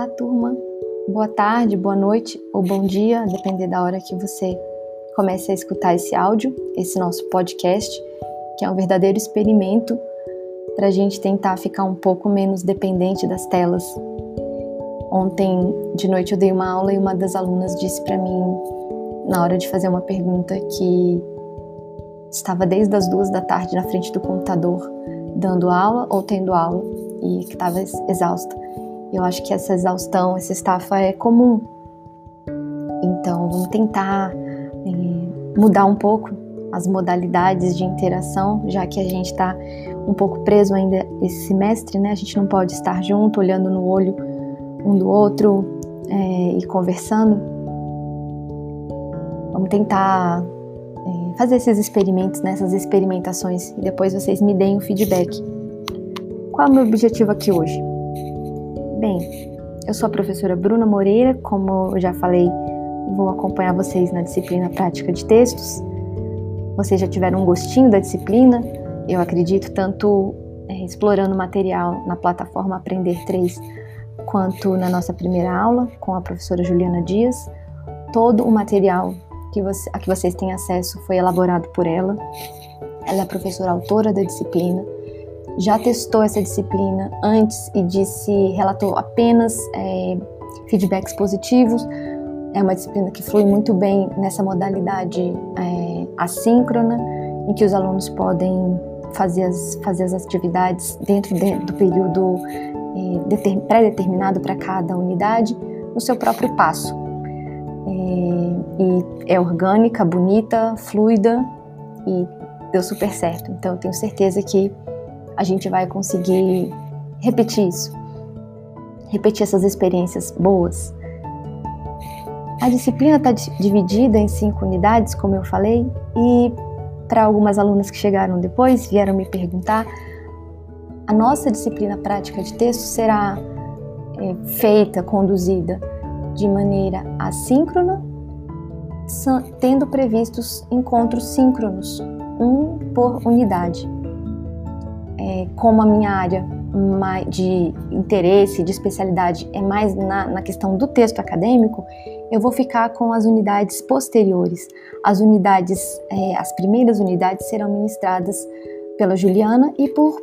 Olá, turma. Boa tarde, boa noite ou bom dia, depender da hora que você comece a escutar esse áudio, esse nosso podcast, que é um verdadeiro experimento para a gente tentar ficar um pouco menos dependente das telas. Ontem de noite eu dei uma aula e uma das alunas disse para mim, na hora de fazer uma pergunta, que estava desde as duas da tarde na frente do computador dando aula ou tendo aula e que estava exausta. Eu acho que essa exaustão, essa estafa é comum. Então, vamos tentar é, mudar um pouco as modalidades de interação, já que a gente está um pouco preso ainda esse semestre, né? A gente não pode estar junto, olhando no olho um do outro é, e conversando. Vamos tentar é, fazer esses experimentos, né? experimentações, e depois vocês me deem o feedback. Qual é o meu objetivo aqui hoje? Bem, eu sou a professora Bruna Moreira, como eu já falei, vou acompanhar vocês na disciplina Prática de Textos. Vocês já tiveram um gostinho da disciplina, eu acredito, tanto é, explorando material na plataforma Aprender 3, quanto na nossa primeira aula com a professora Juliana Dias. Todo o material que você, a que vocês têm acesso foi elaborado por ela. Ela é professora autora da disciplina já testou essa disciplina antes e disse, relatou apenas é, feedbacks positivos. É uma disciplina que flui muito bem nessa modalidade é, assíncrona, em que os alunos podem fazer as, fazer as atividades dentro de, do período é, pré-determinado para cada unidade, no seu próprio passo. É, e é orgânica, bonita, fluida e deu super certo. Então, eu tenho certeza que a gente vai conseguir repetir isso, repetir essas experiências boas. A disciplina está dividida em cinco unidades, como eu falei, e para algumas alunas que chegaram depois, vieram me perguntar, a nossa disciplina prática de texto será é, feita, conduzida de maneira assíncrona, tendo previstos encontros síncronos, um por unidade é, como a minha área de interesse, de especialidade é mais na, na, questão do texto acadêmico, eu vou ficar com as unidades posteriores. As unidades, é, as primeiras unidades serão ministradas pela Juliana e por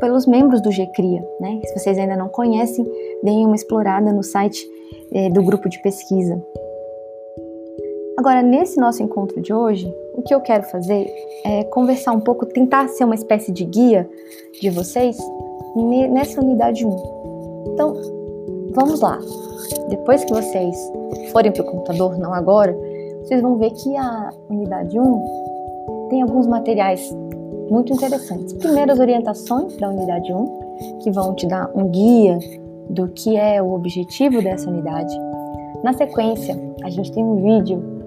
pelos membros do GCRIA. Né? Se vocês ainda não conhecem, deem uma explorada no site é, do grupo de pesquisa. Agora, nesse nosso encontro de hoje, o que eu quero fazer é conversar um pouco, tentar ser uma espécie de guia de vocês nessa unidade 1. Então, vamos lá. Depois que vocês forem para o computador, não agora, vocês vão ver que a unidade 1 tem alguns materiais muito interessantes. Primeiro, as orientações da unidade 1, que vão te dar um guia do que é o objetivo dessa unidade. Na sequência, a gente tem um vídeo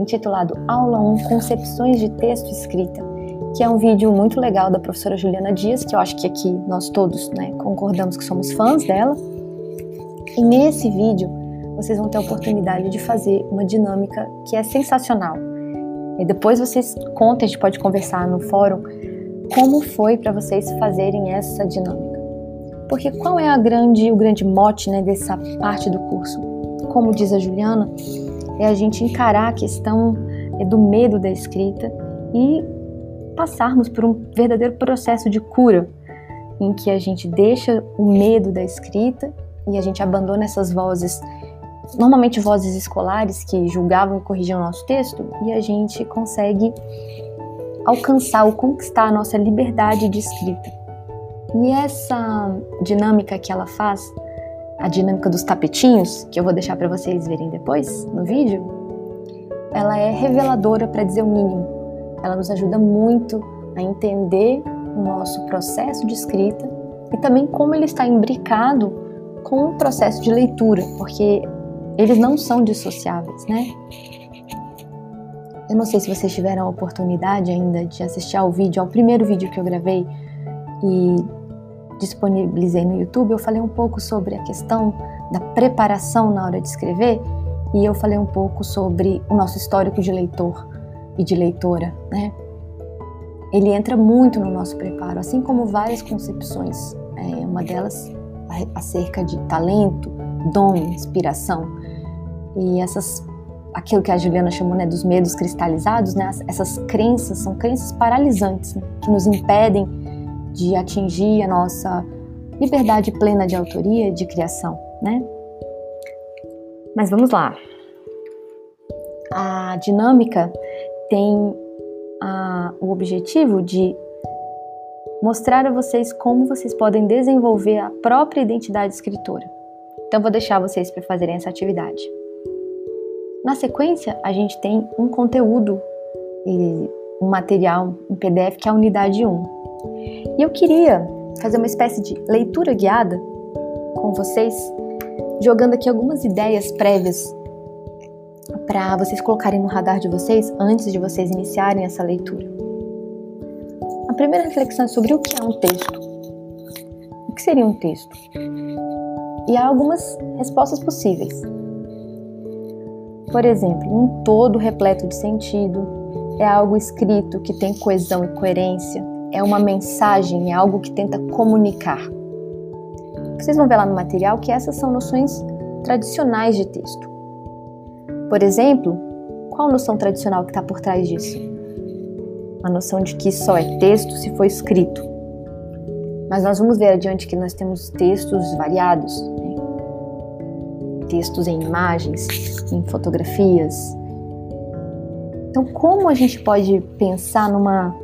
intitulado Aula 1 Concepções de Texto e Escrita, que é um vídeo muito legal da professora Juliana Dias, que eu acho que aqui nós todos né, concordamos que somos fãs dela. E nesse vídeo vocês vão ter a oportunidade de fazer uma dinâmica que é sensacional. E depois vocês contem, a gente pode conversar no fórum, como foi para vocês fazerem essa dinâmica. Porque qual é a grande, o grande mote né, dessa parte do curso? Como diz a Juliana, é a gente encarar a questão é, do medo da escrita e passarmos por um verdadeiro processo de cura, em que a gente deixa o medo da escrita e a gente abandona essas vozes, normalmente vozes escolares que julgavam e corrigiam o nosso texto, e a gente consegue alcançar ou conquistar a nossa liberdade de escrita. E essa dinâmica que ela faz a dinâmica dos tapetinhos, que eu vou deixar para vocês verem depois no vídeo, ela é reveladora para dizer o mínimo. Ela nos ajuda muito a entender o nosso processo de escrita e também como ele está imbricado com o processo de leitura, porque eles não são dissociáveis, né? Eu não sei se vocês tiveram a oportunidade ainda de assistir ao vídeo, ao primeiro vídeo que eu gravei e disponibilizei no YouTube, eu falei um pouco sobre a questão da preparação na hora de escrever e eu falei um pouco sobre o nosso histórico de leitor e de leitora, né? Ele entra muito no nosso preparo, assim como várias concepções. É, uma delas acerca de talento, dom, inspiração. E essas aquilo que a Juliana chamou né, dos medos cristalizados, né, essas crenças são crenças paralisantes né, que nos impedem de atingir a nossa liberdade plena de autoria, de criação, né? Mas vamos lá. A dinâmica tem a, o objetivo de mostrar a vocês como vocês podem desenvolver a própria identidade escritora. Então, vou deixar vocês para fazerem essa atividade. Na sequência, a gente tem um conteúdo e um material em PDF que é a unidade 1. E eu queria fazer uma espécie de leitura guiada com vocês, jogando aqui algumas ideias prévias para vocês colocarem no radar de vocês antes de vocês iniciarem essa leitura. A primeira reflexão é sobre o que é um texto. O que seria um texto? E há algumas respostas possíveis. Por exemplo, um todo repleto de sentido, é algo escrito que tem coesão e coerência, é uma mensagem, é algo que tenta comunicar. Vocês vão ver lá no material que essas são noções tradicionais de texto. Por exemplo, qual noção tradicional que está por trás disso? A noção de que só é texto se for escrito. Mas nós vamos ver adiante que nós temos textos variados, textos em imagens, em fotografias. Então, como a gente pode pensar numa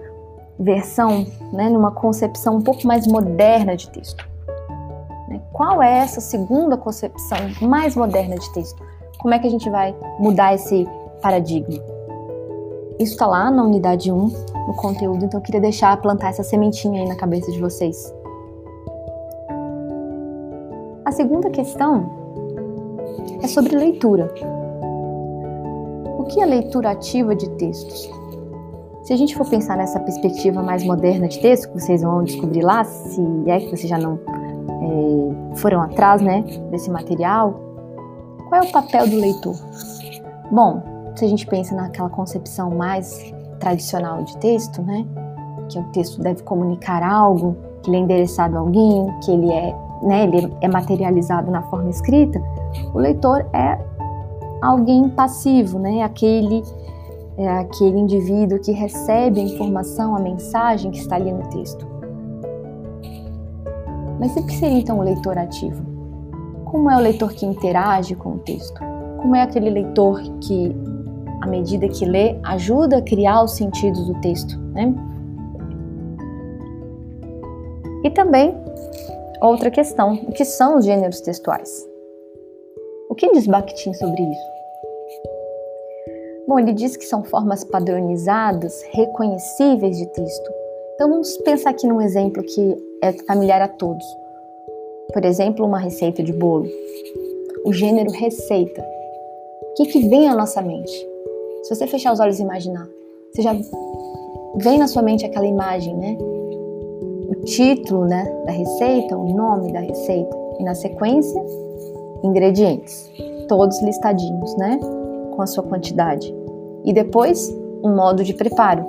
versão, né, numa concepção um pouco mais moderna de texto? Né, qual é essa segunda concepção mais moderna de texto? Como é que a gente vai mudar esse paradigma? Isso está lá na unidade 1, no conteúdo, então eu queria deixar plantar essa sementinha aí na cabeça de vocês. A segunda questão é sobre leitura. O que é leitura ativa de textos? Se a gente for pensar nessa perspectiva mais moderna de texto, que vocês vão descobrir lá, se é que vocês já não é, foram atrás né, desse material, qual é o papel do leitor? Bom, se a gente pensa naquela concepção mais tradicional de texto, né, que o texto deve comunicar algo, que ele é endereçado a alguém, que ele é, né, ele é materializado na forma escrita, o leitor é alguém passivo, né? Aquele é aquele indivíduo que recebe a informação, a mensagem que está ali no texto. Mas o que seria então o leitor ativo? Como é o leitor que interage com o texto? Como é aquele leitor que, à medida que lê, ajuda a criar os sentidos do texto, né? E também outra questão: o que são os gêneros textuais? O que diz Bakhtin sobre isso? Bom, ele diz que são formas padronizadas, reconhecíveis de texto. Então vamos pensar aqui num exemplo que é familiar a todos. Por exemplo, uma receita de bolo. O gênero receita. O que, que vem à nossa mente? Se você fechar os olhos e imaginar, você já vem na sua mente aquela imagem, né? O título né, da receita, o nome da receita. E na sequência, ingredientes, todos listadinhos, né? Com a sua quantidade. E depois, um modo de preparo,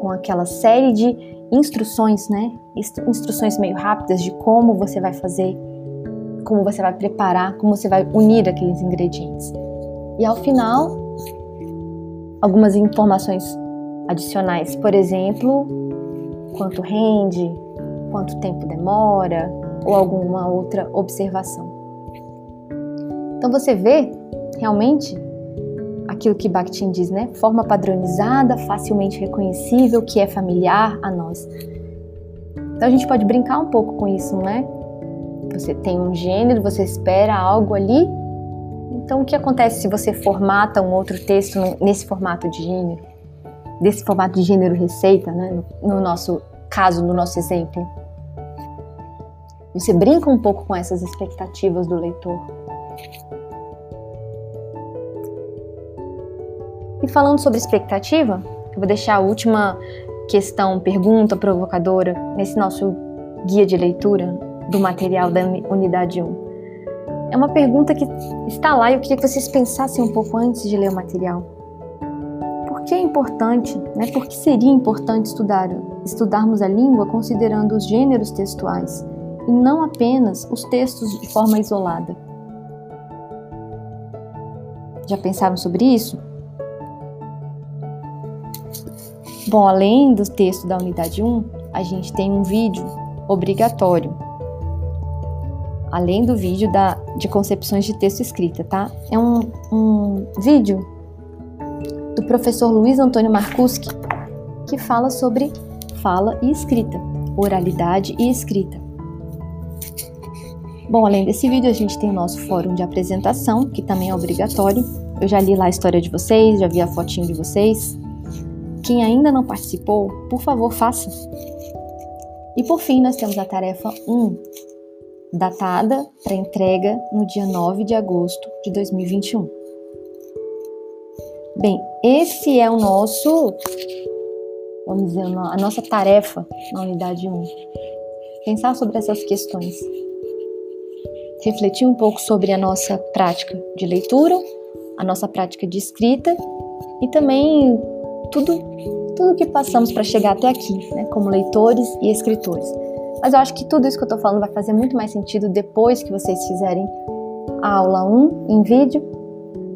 com aquela série de instruções, né? Instruções meio rápidas de como você vai fazer, como você vai preparar, como você vai unir aqueles ingredientes. E ao final, algumas informações adicionais, por exemplo, quanto rende, quanto tempo demora, ou alguma outra observação. Então você vê realmente aquilo que Bakhtin diz, né? Forma padronizada, facilmente reconhecível, que é familiar a nós. Então a gente pode brincar um pouco com isso, não é? Você tem um gênero, você espera algo ali. Então o que acontece se você formata um outro texto nesse formato de gênero? Desse formato de gênero receita, né? No nosso caso, no nosso exemplo. Você brinca um pouco com essas expectativas do leitor. Falando sobre expectativa, eu vou deixar a última questão, pergunta provocadora nesse nosso guia de leitura do material da unidade 1. É uma pergunta que está lá e eu queria que vocês pensassem um pouco antes de ler o material. Por que é importante, né? Por que seria importante estudar, estudarmos a língua considerando os gêneros textuais e não apenas os textos de forma isolada. Já pensaram sobre isso? Bom, além do texto da unidade 1, a gente tem um vídeo obrigatório. Além do vídeo da, de concepções de texto escrita, tá? É um, um vídeo do professor Luiz Antônio Marcuski que fala sobre fala e escrita, oralidade e escrita. Bom, além desse vídeo, a gente tem o nosso fórum de apresentação, que também é obrigatório. Eu já li lá a história de vocês, já vi a fotinho de vocês. Quem ainda não participou, por favor, faça. E por fim, nós temos a tarefa 1, datada para entrega no dia 9 de agosto de 2021. Bem, esse é o nosso, vamos dizer, a nossa tarefa na unidade 1. Pensar sobre essas questões refletir um pouco sobre a nossa prática de leitura, a nossa prática de escrita e também tudo, tudo que passamos para chegar até aqui, né, como leitores e escritores. Mas eu acho que tudo isso que eu estou falando vai fazer muito mais sentido depois que vocês fizerem a aula 1 em vídeo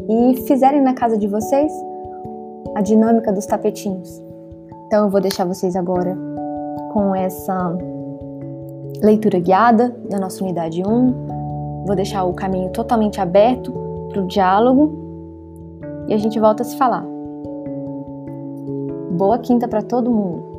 e fizerem na casa de vocês a dinâmica dos tapetinhos. Então eu vou deixar vocês agora com essa leitura guiada da nossa unidade 1, Vou deixar o caminho totalmente aberto para o diálogo e a gente volta a se falar. Boa quinta para todo mundo!